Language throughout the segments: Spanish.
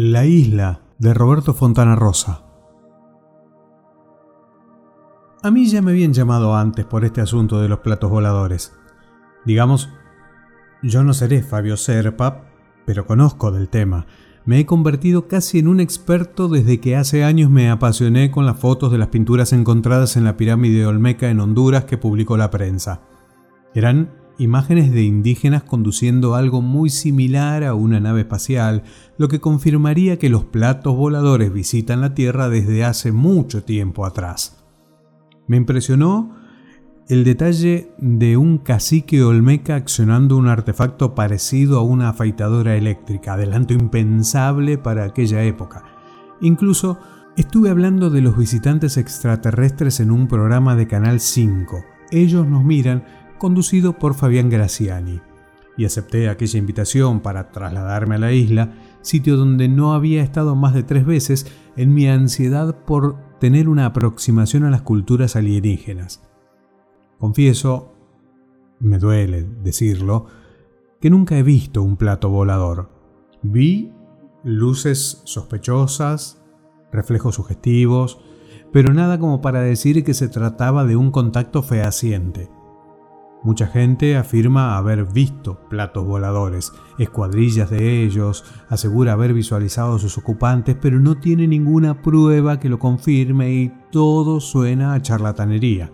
La isla de Roberto Fontana Rosa. A mí ya me habían llamado antes por este asunto de los platos voladores. Digamos, yo no seré Fabio Serpa, pero conozco del tema. Me he convertido casi en un experto desde que hace años me apasioné con las fotos de las pinturas encontradas en la pirámide de Olmeca en Honduras que publicó la prensa. Eran imágenes de indígenas conduciendo algo muy similar a una nave espacial, lo que confirmaría que los platos voladores visitan la Tierra desde hace mucho tiempo atrás. Me impresionó el detalle de un cacique olmeca accionando un artefacto parecido a una afeitadora eléctrica, adelanto impensable para aquella época. Incluso estuve hablando de los visitantes extraterrestres en un programa de Canal 5. Ellos nos miran conducido por Fabián Graciani, y acepté aquella invitación para trasladarme a la isla, sitio donde no había estado más de tres veces en mi ansiedad por tener una aproximación a las culturas alienígenas. Confieso, me duele decirlo, que nunca he visto un plato volador. Vi luces sospechosas, reflejos sugestivos, pero nada como para decir que se trataba de un contacto fehaciente. Mucha gente afirma haber visto platos voladores, escuadrillas de ellos, asegura haber visualizado a sus ocupantes, pero no tiene ninguna prueba que lo confirme y todo suena a charlatanería.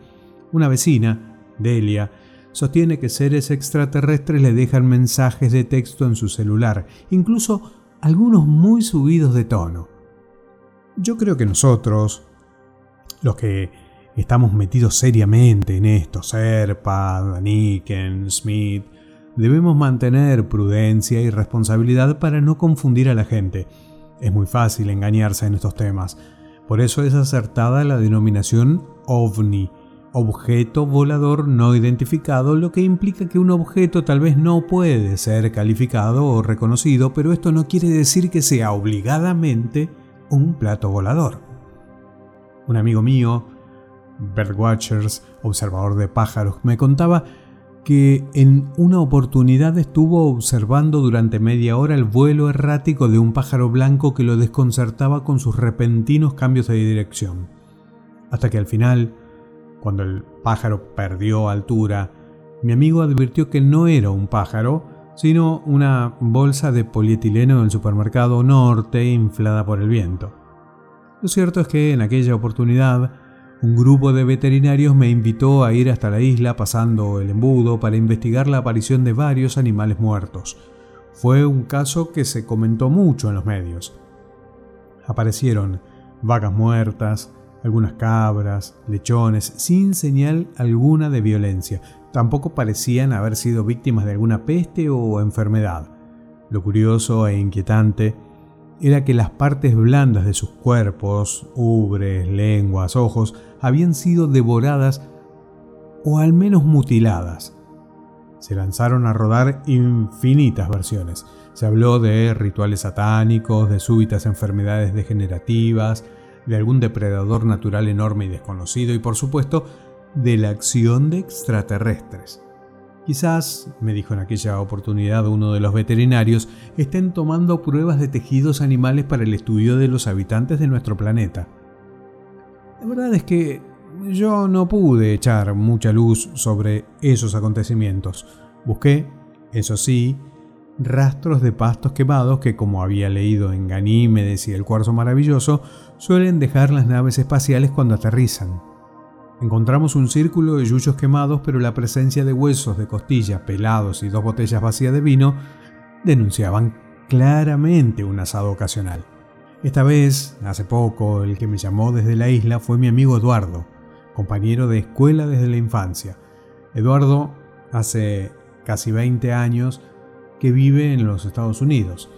Una vecina, Delia, sostiene que seres extraterrestres le dejan mensajes de texto en su celular, incluso algunos muy subidos de tono. Yo creo que nosotros, los que estamos metidos seriamente en esto, Serpa, Daniken, Smith, debemos mantener prudencia y responsabilidad para no confundir a la gente. Es muy fácil engañarse en estos temas. Por eso es acertada la denominación OVNI, objeto volador no identificado, lo que implica que un objeto tal vez no puede ser calificado o reconocido, pero esto no quiere decir que sea obligadamente un plato volador. Un amigo mío Birdwatchers, observador de pájaros, me contaba que en una oportunidad estuvo observando durante media hora el vuelo errático de un pájaro blanco que lo desconcertaba con sus repentinos cambios de dirección. Hasta que al final, cuando el pájaro perdió altura, mi amigo advirtió que no era un pájaro, sino una bolsa de polietileno del supermercado norte inflada por el viento. Lo cierto es que en aquella oportunidad un grupo de veterinarios me invitó a ir hasta la isla pasando el embudo para investigar la aparición de varios animales muertos. Fue un caso que se comentó mucho en los medios. Aparecieron vacas muertas, algunas cabras, lechones, sin señal alguna de violencia. Tampoco parecían haber sido víctimas de alguna peste o enfermedad. Lo curioso e inquietante era que las partes blandas de sus cuerpos, ubres, lenguas, ojos, habían sido devoradas o al menos mutiladas. Se lanzaron a rodar infinitas versiones. Se habló de rituales satánicos, de súbitas enfermedades degenerativas, de algún depredador natural enorme y desconocido y por supuesto de la acción de extraterrestres. Quizás, me dijo en aquella oportunidad uno de los veterinarios, estén tomando pruebas de tejidos animales para el estudio de los habitantes de nuestro planeta. La verdad es que yo no pude echar mucha luz sobre esos acontecimientos. Busqué, eso sí, rastros de pastos quemados que, como había leído en Ganímedes y el Cuarzo Maravilloso, suelen dejar las naves espaciales cuando aterrizan. Encontramos un círculo de yuyos quemados, pero la presencia de huesos de costilla pelados y dos botellas vacías de vino denunciaban claramente un asado ocasional. Esta vez, hace poco, el que me llamó desde la isla fue mi amigo Eduardo, compañero de escuela desde la infancia. Eduardo hace casi 20 años que vive en los Estados Unidos.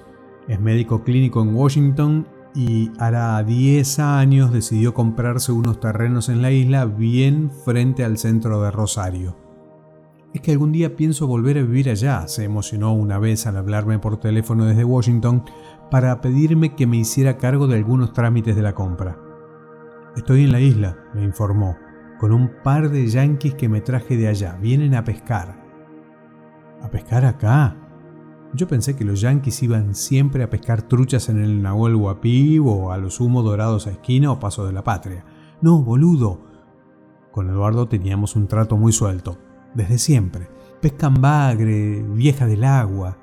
Es médico clínico en Washington y hará 10 años decidió comprarse unos terrenos en la isla bien frente al centro de Rosario. Es que algún día pienso volver a vivir allá, se emocionó una vez al hablarme por teléfono desde Washington para pedirme que me hiciera cargo de algunos trámites de la compra. Estoy en la isla, me informó, con un par de yanquis que me traje de allá, vienen a pescar. ¿A pescar acá? Yo pensé que los yanquis iban siempre a pescar truchas en el Nahuel Huapi o a los humos dorados a esquina o paso de la patria. No, boludo. Con Eduardo teníamos un trato muy suelto, desde siempre. Pescan bagre, vieja del agua.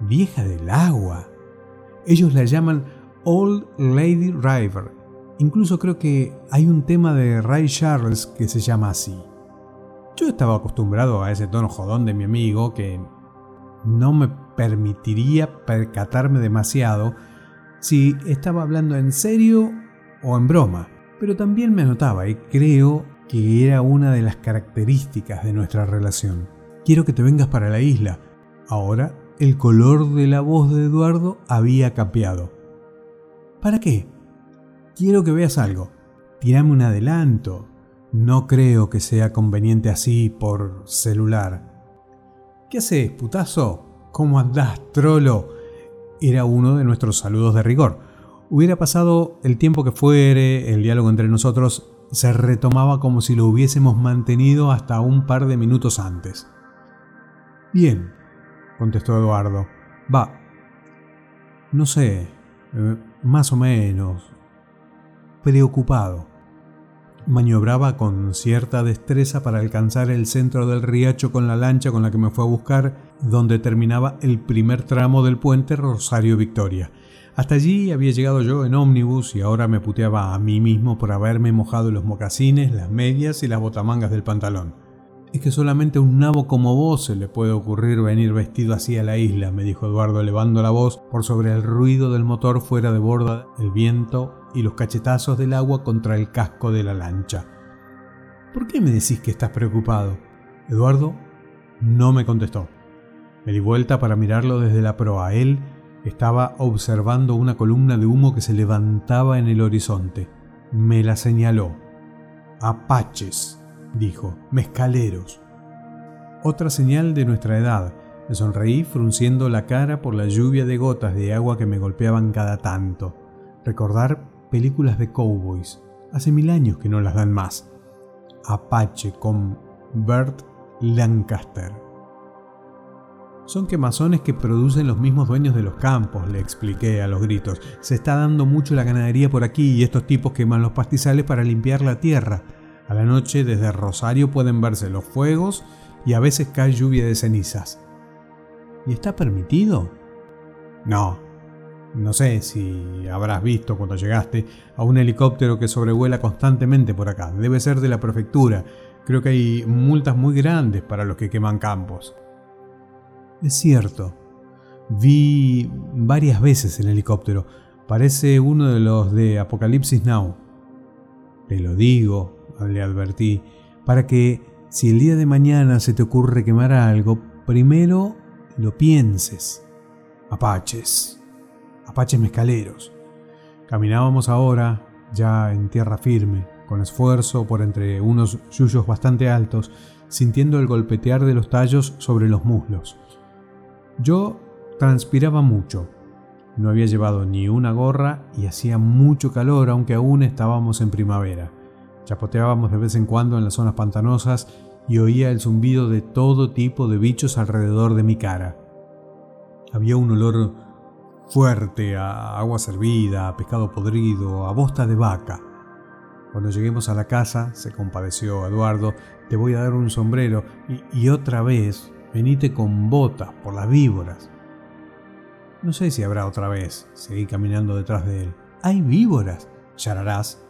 Vieja del agua. Ellos la llaman Old Lady River. Incluso creo que hay un tema de Ray Charles que se llama así. Yo estaba acostumbrado a ese tono jodón de mi amigo que no me permitiría percatarme demasiado si estaba hablando en serio o en broma, pero también me notaba y creo que era una de las características de nuestra relación. Quiero que te vengas para la isla. Ahora el color de la voz de Eduardo había cambiado. ¿Para qué? Quiero que veas algo. Tirame un adelanto. No creo que sea conveniente así por celular. ¿Qué haces, putazo? ¿Cómo andás, trolo? Era uno de nuestros saludos de rigor. Hubiera pasado el tiempo que fuere, el diálogo entre nosotros se retomaba como si lo hubiésemos mantenido hasta un par de minutos antes. Bien, contestó Eduardo. Va. No sé, eh, más o menos. Preocupado. Maniobraba con cierta destreza para alcanzar el centro del riacho con la lancha con la que me fue a buscar, donde terminaba el primer tramo del puente Rosario Victoria. Hasta allí había llegado yo en ómnibus y ahora me puteaba a mí mismo por haberme mojado los mocasines, las medias y las botamangas del pantalón. Es que solamente un nabo como vos se le puede ocurrir venir vestido así a la isla, me dijo Eduardo elevando la voz por sobre el ruido del motor fuera de borda, el viento y los cachetazos del agua contra el casco de la lancha. ¿Por qué me decís que estás preocupado? Eduardo no me contestó. Me di vuelta para mirarlo desde la proa. Él estaba observando una columna de humo que se levantaba en el horizonte. Me la señaló. Apaches, dijo, mezcaleros. Otra señal de nuestra edad. Me sonreí frunciendo la cara por la lluvia de gotas de agua que me golpeaban cada tanto. Recordar películas de cowboys. Hace mil años que no las dan más. Apache con Bert Lancaster. Son quemazones que producen los mismos dueños de los campos, le expliqué a los gritos. Se está dando mucho la ganadería por aquí y estos tipos queman los pastizales para limpiar la tierra. A la noche desde Rosario pueden verse los fuegos y a veces cae lluvia de cenizas. ¿Y está permitido? No, no sé si habrás visto cuando llegaste a un helicóptero que sobrevuela constantemente por acá. Debe ser de la prefectura. Creo que hay multas muy grandes para los que queman campos. Es cierto. Vi varias veces el helicóptero. Parece uno de los de Apocalipsis Now. Te lo digo, le advertí, para que si el día de mañana se te ocurre quemar algo, primero lo pienses. Apaches apaches mezcaleros. Caminábamos ahora, ya en tierra firme, con esfuerzo por entre unos yuyos bastante altos, sintiendo el golpetear de los tallos sobre los muslos. Yo transpiraba mucho. No había llevado ni una gorra y hacía mucho calor, aunque aún estábamos en primavera. Chapoteábamos de vez en cuando en las zonas pantanosas y oía el zumbido de todo tipo de bichos alrededor de mi cara. Había un olor fuerte, a agua servida, a pescado podrido, a bosta de vaca. Cuando lleguemos a la casa, se compadeció Eduardo, te voy a dar un sombrero y, otra vez venite con botas por las víboras. No sé si habrá otra vez, seguí caminando detrás de él. ¿Hay víboras? Yararás.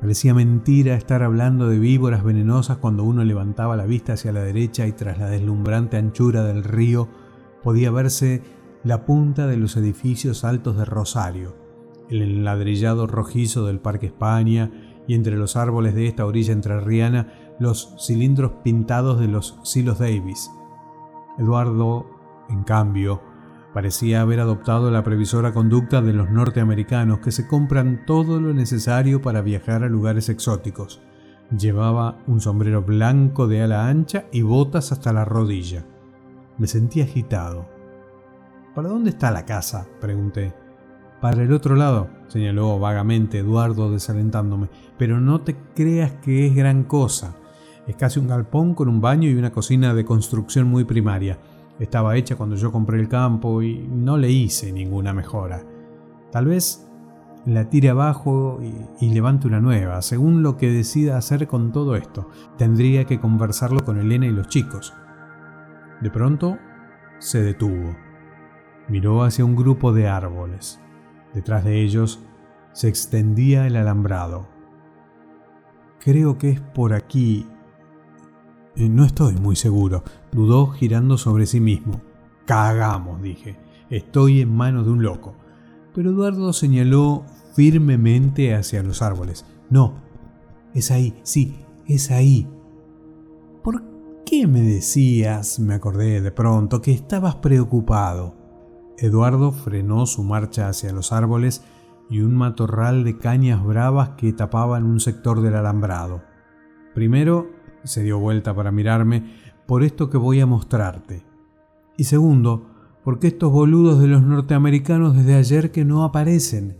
Parecía mentira estar hablando de víboras venenosas cuando uno levantaba la vista hacia la derecha y tras la deslumbrante anchura del río podía verse la punta de los edificios altos de Rosario, el enladrillado rojizo del Parque España y entre los árboles de esta orilla entrerriana los cilindros pintados de los Silos Davis. Eduardo, en cambio, parecía haber adoptado la previsora conducta de los norteamericanos que se compran todo lo necesario para viajar a lugares exóticos. Llevaba un sombrero blanco de ala ancha y botas hasta la rodilla. Me sentí agitado. ¿Para dónde está la casa? pregunté. Para el otro lado, señaló vagamente Eduardo desalentándome, pero no te creas que es gran cosa. Es casi un galpón con un baño y una cocina de construcción muy primaria. estaba hecha cuando yo compré el campo y no le hice ninguna mejora. Tal vez la tire abajo y, levante una nueva, según lo que decida hacer con todo esto. Tendría que conversarlo con Elena y los chicos. De pronto se detuvo. Miró hacia un grupo de árboles. Detrás de ellos se extendía el alambrado. Creo que es por aquí. Eh, no estoy muy seguro, dudó girando sobre sí mismo. Cagamos, dije. Estoy en manos de un loco. Pero Eduardo señaló firmemente hacia los árboles. No, es ahí, sí, es ahí. ¿Por qué me decías, me acordé de pronto, que estabas preocupado? Eduardo frenó su marcha hacia los árboles y un matorral de cañas bravas que tapaban un sector del alambrado. Primero, se dio vuelta para mirarme, por esto que voy a mostrarte. Y segundo, porque estos boludos de los norteamericanos desde ayer que no aparecen.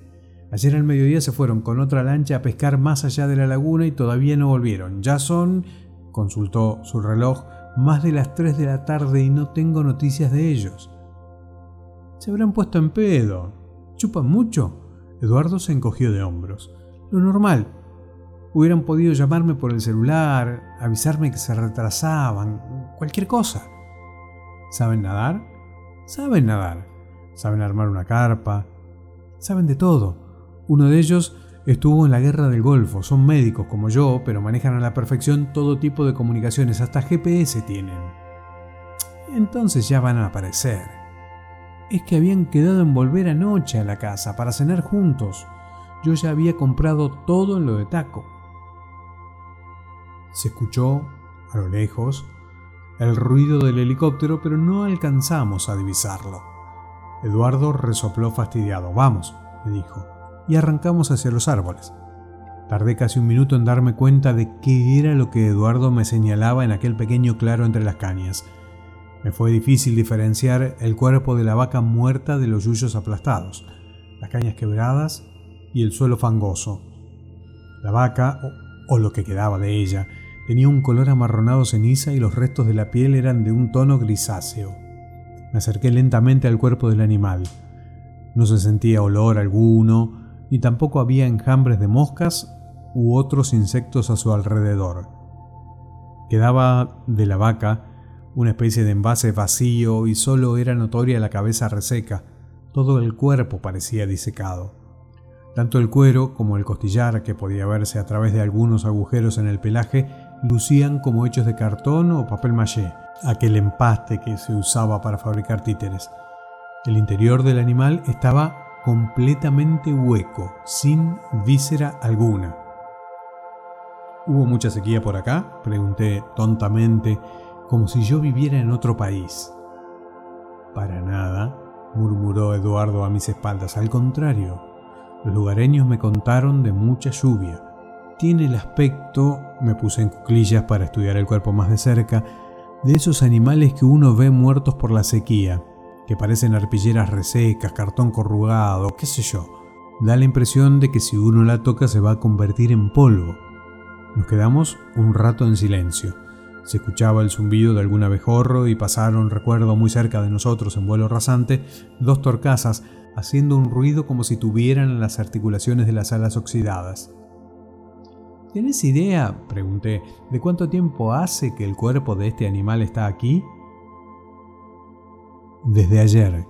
Ayer al mediodía se fueron con otra lancha a pescar más allá de la laguna y todavía no volvieron. Ya son, consultó su reloj, más de las 3 de la tarde y no tengo noticias de ellos. Se habrán puesto en pedo. ¿Chupan mucho? Eduardo se encogió de hombros. Lo normal. Hubieran podido llamarme por el celular, avisarme que se retrasaban, cualquier cosa. ¿Saben nadar? Saben nadar. Saben armar una carpa. Saben de todo. Uno de ellos estuvo en la guerra del Golfo. Son médicos como yo, pero manejan a la perfección todo tipo de comunicaciones. Hasta GPS tienen. Entonces ya van a aparecer es que habían quedado en volver anoche a la casa para cenar juntos. Yo ya había comprado todo en lo de taco. Se escuchó, a lo lejos, el ruido del helicóptero, pero no alcanzamos a divisarlo. Eduardo resopló fastidiado. Vamos, me dijo, y arrancamos hacia los árboles. Tardé casi un minuto en darme cuenta de qué era lo que Eduardo me señalaba en aquel pequeño claro entre las cañas. Me fue difícil diferenciar el cuerpo de la vaca muerta de los yuyos aplastados, las cañas quebradas y el suelo fangoso. La vaca, o, lo que quedaba de ella, tenía un color amarronado ceniza y los restos de la piel eran de un tono grisáceo. Me acerqué lentamente al cuerpo del animal. No se sentía olor alguno, ni tampoco había enjambres de moscas u otros insectos a su alrededor. Quedaba de la vaca una especie de envase vacío y solo era notoria la cabeza reseca, todo el cuerpo parecía disecado. Tanto el cuero como el costillar, que podía verse a través de algunos agujeros en el pelaje, lucían como hechos de cartón o papel maché, aquel empaste que se usaba para fabricar títeres. El interior del animal estaba completamente hueco, sin víscera alguna. ¿Hubo mucha sequía por acá? pregunté tontamente como si yo viviera en otro país. Para nada, murmuró Eduardo a mis espaldas, al contrario, los lugareños me contaron de mucha lluvia. Tiene el aspecto, me puse en cuclillas para estudiar el cuerpo más de cerca, de esos animales que uno ve muertos por la sequía, que parecen arpilleras resecas, cartón corrugado, qué sé yo. Da la impresión de que si uno la toca se va a convertir en polvo. Nos quedamos un rato en silencio. Se escuchaba el zumbido de algún abejorro y pasaron, recuerdo, muy cerca de nosotros en vuelo rasante, dos torcasas haciendo un ruido como si tuvieran las articulaciones de las alas oxidadas. ¿Tienes idea, pregunté, de cuánto tiempo hace que el cuerpo de este animal está aquí? Desde ayer,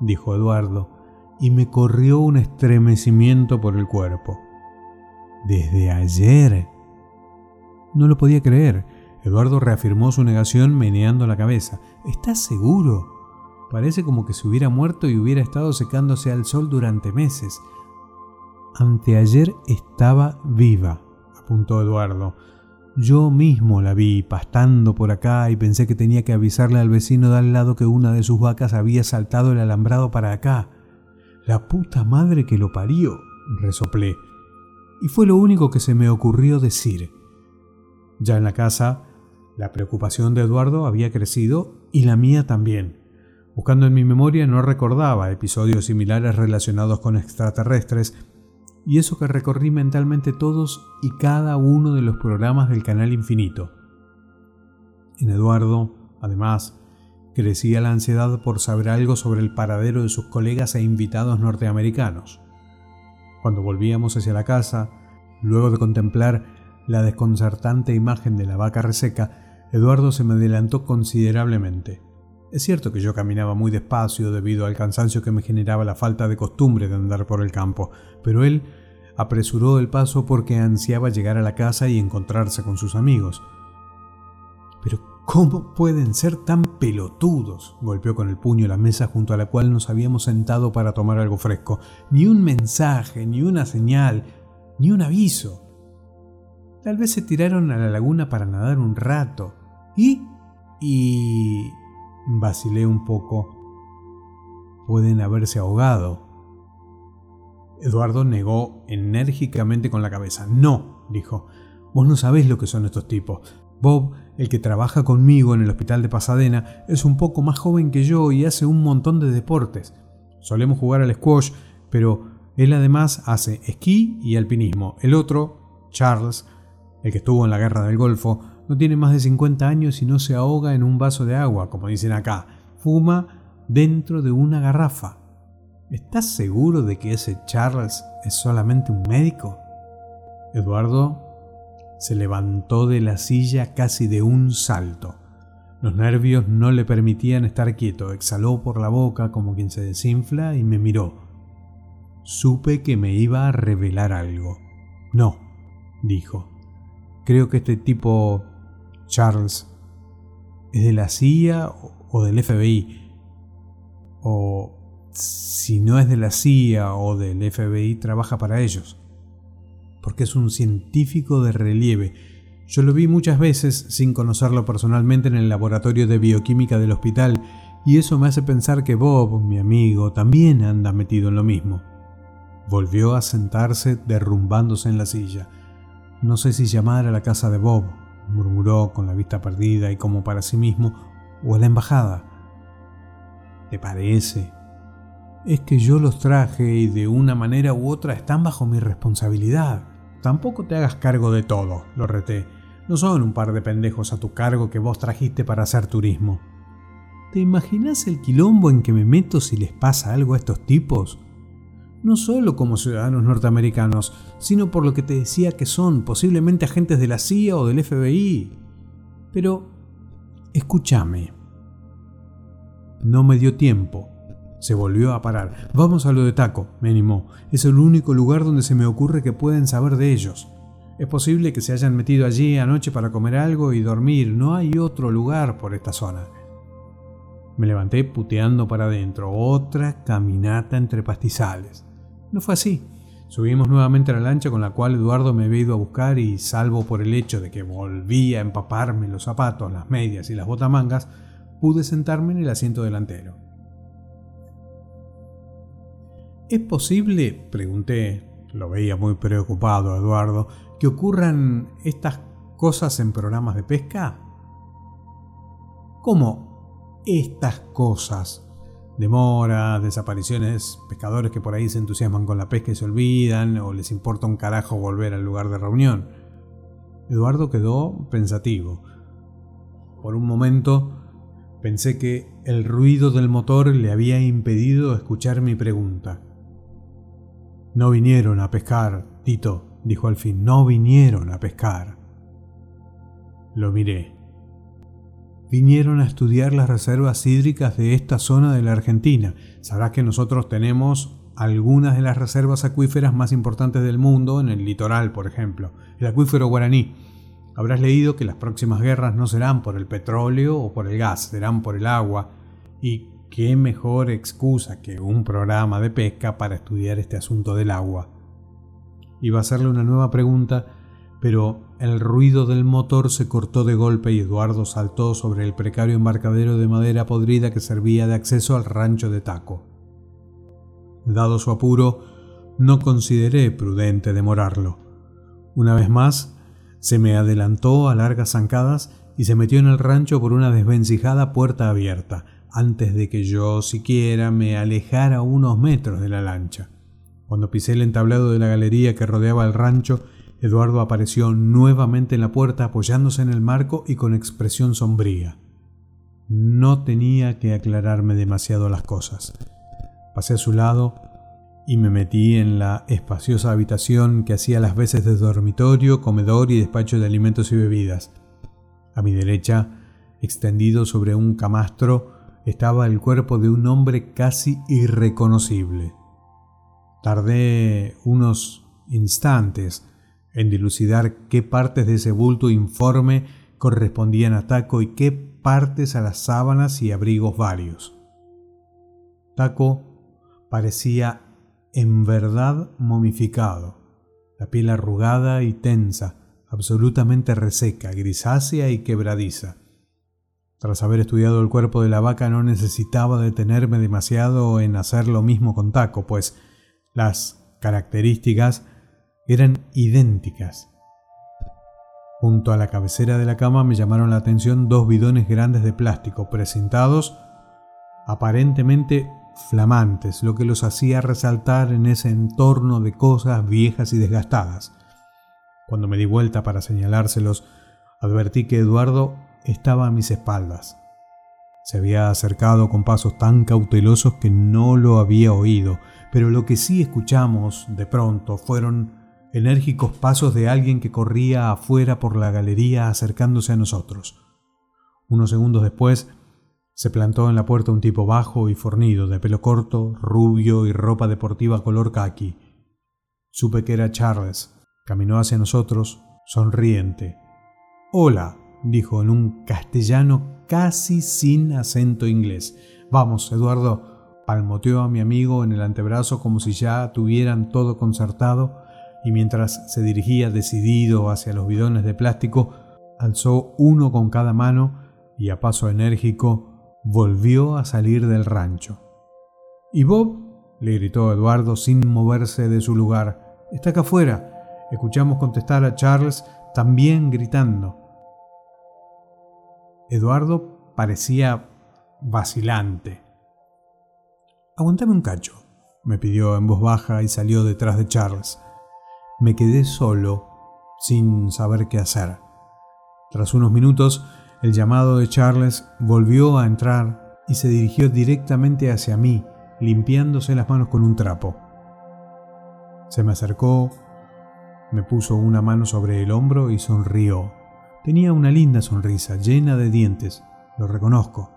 dijo Eduardo, y me corrió un estremecimiento por el cuerpo. ¿Desde ayer? No lo podía creer. Eduardo reafirmó su negación meneando la cabeza. ¿Estás seguro? Parece como que se hubiera muerto y hubiera estado secándose al sol durante meses. Anteayer estaba viva, apuntó Eduardo. Yo mismo la vi pastando por acá y pensé que tenía que avisarle al vecino de al lado que una de sus vacas había saltado el alambrado para acá. La puta madre que lo parió, resoplé. Y fue lo único que se me ocurrió decir. Ya en la casa la preocupación de Eduardo había crecido y la mía también. Buscando en mi memoria no recordaba episodios similares relacionados con extraterrestres, y eso que recorrí mentalmente todos y cada uno de los programas del canal infinito. En Eduardo, además, crecía la ansiedad por saber algo sobre el paradero de sus colegas e invitados norteamericanos. Cuando volvíamos hacia la casa, luego de contemplar la desconcertante imagen de la vaca reseca, Eduardo se me adelantó considerablemente. Es cierto que yo caminaba muy despacio debido al cansancio que me generaba la falta de costumbre de andar por el campo, pero él apresuró el paso porque ansiaba llegar a la casa y encontrarse con sus amigos. Pero ¿cómo pueden ser tan pelotudos? golpeó con el puño la mesa junto a la cual nos habíamos sentado para tomar algo fresco. Ni un mensaje, ni una señal, ni un aviso. Tal vez se tiraron a la laguna para nadar un rato. ¿Y? Y... vacilé un poco. Pueden haberse ahogado. Eduardo negó enérgicamente con la cabeza. No, dijo. Vos no sabés lo que son estos tipos. Bob, el que trabaja conmigo en el hospital de Pasadena, es un poco más joven que yo y hace un montón de deportes. Solemos jugar al squash, pero él además hace esquí y alpinismo. El otro, Charles, el que estuvo en la guerra del Golfo, no tiene más de 50 años y no se ahoga en un vaso de agua, como dicen acá. Fuma dentro de una garrafa. ¿Estás seguro de que ese Charles es solamente un médico? Eduardo se levantó de la silla casi de un salto. Los nervios no le permitían estar quieto. Exhaló por la boca como quien se desinfla y me miró. Supe que me iba a revelar algo. No, dijo. Creo que este tipo, Charles, es de la CIA o del FBI. O si no es de la CIA o del FBI, trabaja para ellos. Porque es un científico de relieve. Yo lo vi muchas veces sin conocerlo personalmente en el laboratorio de bioquímica del hospital y eso me hace pensar que Bob, mi amigo, también anda metido en lo mismo. Volvió a sentarse derrumbándose en la silla. No sé si llamar a la casa de Bob, murmuró con la vista perdida y como para sí mismo, o a la embajada. ¿Te parece? es que yo los traje y de una manera u otra están bajo mi responsabilidad. Tampoco te hagas cargo de todo, lo reté. No son un par de pendejos a tu cargo que vos trajiste para hacer turismo. ¿Te imaginas el quilombo en que me meto si les pasa algo a estos tipos? No solo como ciudadanos norteamericanos, sino por lo que te decía que son posiblemente agentes de la CIA o del FBI. Pero, escúchame. No me dio tiempo se volvió a parar. Vamos a lo de Taco, me animó. Es el único lugar donde se me ocurre que pueden saber de ellos. Es posible que se hayan metido allí anoche para comer algo y dormir. No hay otro lugar por esta zona. Me levanté puteando para adentro. Otra caminata entre pastizales. No fue así. Subimos nuevamente a la lancha con la cual Eduardo me había ido a buscar y, salvo por el hecho de que volvía a empaparme los zapatos, las medias y las botamangas, pude sentarme en el asiento delantero. ¿Es posible, pregunté, lo veía muy preocupado Eduardo, que ocurran estas cosas en programas de pesca? ¿Cómo estas cosas? Demoras, desapariciones, pescadores que por ahí se entusiasman con la pesca y se olvidan, o les importa un carajo volver al lugar de reunión. Eduardo quedó pensativo. Por un momento pensé que el ruido del motor le había impedido escuchar mi pregunta. No vinieron a pescar, Tito, dijo al fin, no vinieron a pescar. Lo miré. Vinieron a estudiar las reservas hídricas de esta zona de la Argentina. Sabrás que nosotros tenemos algunas de las reservas acuíferas más importantes del mundo en el litoral, por ejemplo, el acuífero guaraní. Habrás leído que las próximas guerras no serán por el petróleo o por el gas, serán por el agua, y qué mejor excusa que un programa de pesca para estudiar este asunto del agua. Iba a hacerle una nueva pregunta, pero el ruido del motor se cortó de golpe y Eduardo saltó sobre el precario embarcadero de madera podrida que servía de acceso al rancho de Taco. Dado su apuro, no consideré prudente demorarlo. Una vez más, se me adelantó a largas zancadas y se metió en el rancho por una desvencijada puerta abierta, antes de que yo siquiera me alejara unos metros de la lancha. Cuando pisé el entablado de la galería que rodeaba el rancho, Eduardo apareció nuevamente en la puerta apoyándose en el marco y con expresión sombría. no tenía que aclararme demasiado las cosas. Pasé a su lado y me metí en la espaciosa habitación que hacía las veces de dormitorio, comedor y despacho de alimentos y bebidas. A mi derecha, extendido sobre un camastro, estaba el cuerpo de un hombre casi irreconocible. Tardé unos instantes en dilucidar qué partes de ese bulto informe correspondían a Taco y qué partes a las sábanas y abrigos varios. Taco parecía en verdad momificado, la piel arrugada y tensa, absolutamente reseca, grisácea y quebradiza. Tras haber estudiado el cuerpo de la vaca no necesitaba detenerme demasiado en hacer lo mismo con Taco, pues las características eran idénticas. Junto a la cabecera de la cama me llamaron la atención dos bidones grandes de plástico presentados aparentemente flamantes, lo que los hacía resaltar en ese entorno de cosas viejas y desgastadas. Cuando me di vuelta para señalárselos, advertí que Eduardo estaba a mis espaldas. Se había acercado con pasos tan cautelosos que no lo había oído, pero lo que sí escuchamos de pronto fueron enérgicos pasos de alguien que corría afuera por la galería acercándose a nosotros. Unos segundos después se plantó en la puerta un tipo bajo y fornido, de pelo corto, rubio y ropa deportiva color khaki. Supe que era Charles. Caminó hacia nosotros, sonriente. Hola, dijo en un castellano casi sin acento inglés. Vamos, Eduardo. Palmoteó a mi amigo en el antebrazo como si ya tuvieran todo concertado y mientras se dirigía decidido hacia los bidones de plástico, alzó uno con cada mano y a paso enérgico volvió a salir del rancho. ¿Y Bob? le gritó Eduardo sin moverse de su lugar. Está acá afuera. Escuchamos contestar a Charles también gritando. Eduardo parecía vacilante. Aguantame un cacho, me pidió en voz baja y salió detrás de Charles. Me quedé solo, sin saber qué hacer. Tras unos minutos el llamado de Charles volvió a entrar y se dirigió directamente hacia mí, limpiándose las manos con un trapo. Se me acercó, me puso una mano sobre el hombro y sonrió. Tenía una linda sonrisa, llena de dientes, lo reconozco.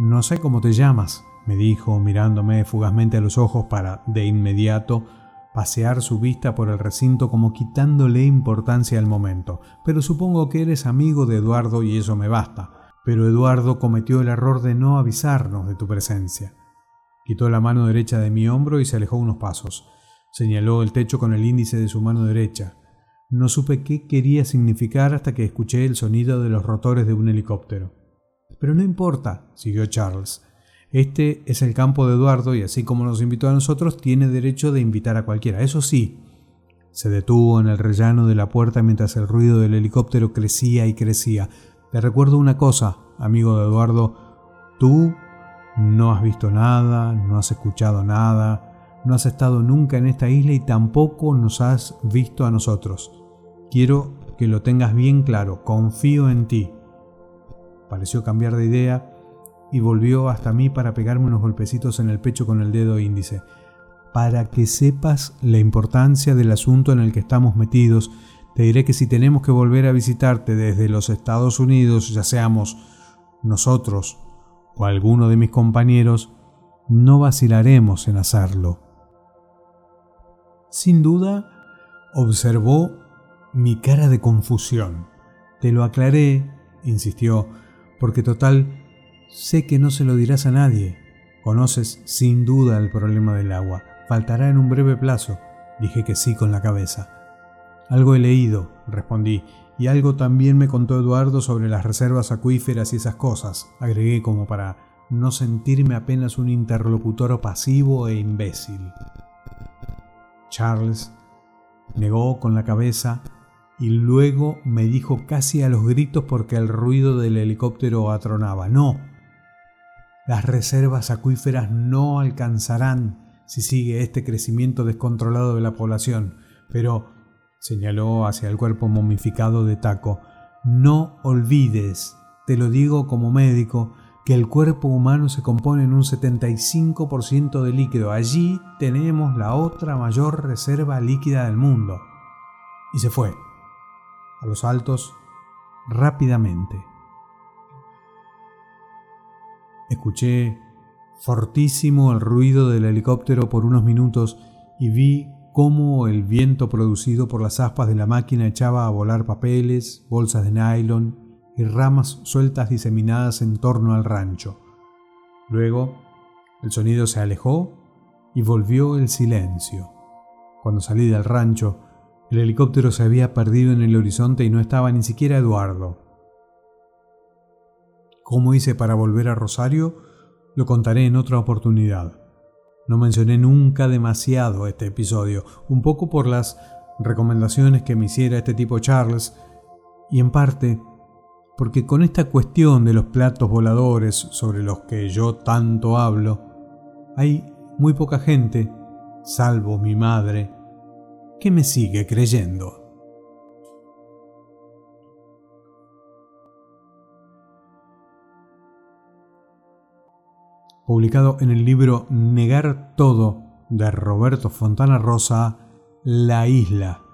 No sé cómo te llamas, me dijo mirándome fugazmente a los ojos para, de inmediato, pasear su vista por el recinto como quitándole importancia al momento. Pero supongo que eres amigo de Eduardo y eso me basta. Pero Eduardo cometió el error de no avisarnos de tu presencia. Quitó la mano derecha de mi hombro y se alejó unos pasos. Señaló el techo con el índice de su mano derecha. No supe qué quería significar hasta que escuché el sonido de los rotores de un helicóptero. Pero no importa, siguió Charles. Este es el campo de Eduardo y así como nos invitó a nosotros, tiene derecho de invitar a cualquiera. Eso sí, se detuvo en el rellano de la puerta mientras el ruido del helicóptero crecía y crecía. Te recuerdo una cosa, amigo de Eduardo, tú no has visto nada, no has escuchado nada, no has estado nunca en esta isla y tampoco nos has visto a nosotros. Quiero que lo tengas bien claro, confío en ti. Pareció cambiar de idea y volvió hasta mí para pegarme unos golpecitos en el pecho con el dedo índice. Para que sepas la importancia del asunto en el que estamos metidos, te diré que si tenemos que volver a visitarte desde los Estados Unidos, ya seamos nosotros o alguno de mis compañeros, no vacilaremos en hacerlo. Sin duda, observó mi cara de confusión. Te lo aclaré, insistió, porque total Sé que no se lo dirás a nadie. Conoces sin duda el problema del agua. Faltará en un breve plazo. Dije que sí con la cabeza. Algo he leído, respondí, y algo también me contó Eduardo sobre las reservas acuíferas y esas cosas, agregué como para no sentirme apenas un interlocutor pasivo e imbécil. Charles negó con la cabeza y luego me dijo casi a los gritos porque el ruido del helicóptero atronaba. No, las reservas acuíferas no alcanzarán si sigue este crecimiento descontrolado de la población, pero, señaló hacia el cuerpo momificado de Taco, no olvides, te lo digo como médico, que el cuerpo humano se compone en un 75% de líquido. Allí tenemos la otra mayor reserva líquida del mundo. Y se fue, a los altos, rápidamente. Escuché fortísimo el ruido del helicóptero por unos minutos y vi cómo el viento producido por las aspas de la máquina echaba a volar papeles, bolsas de nylon y ramas sueltas diseminadas en torno al rancho. Luego, el sonido se alejó y volvió el silencio. Cuando salí del rancho, el helicóptero se había perdido en el horizonte y no estaba ni siquiera Eduardo. ¿Cómo hice para volver a Rosario? Lo contaré en otra oportunidad. No mencioné nunca demasiado este episodio, un poco por las recomendaciones que me hiciera este tipo Charles y en parte porque con esta cuestión de los platos voladores sobre los que yo tanto hablo, hay muy poca gente, salvo mi madre, que me sigue creyendo. Publicado en el libro Negar todo de Roberto Fontana Rosa, La Isla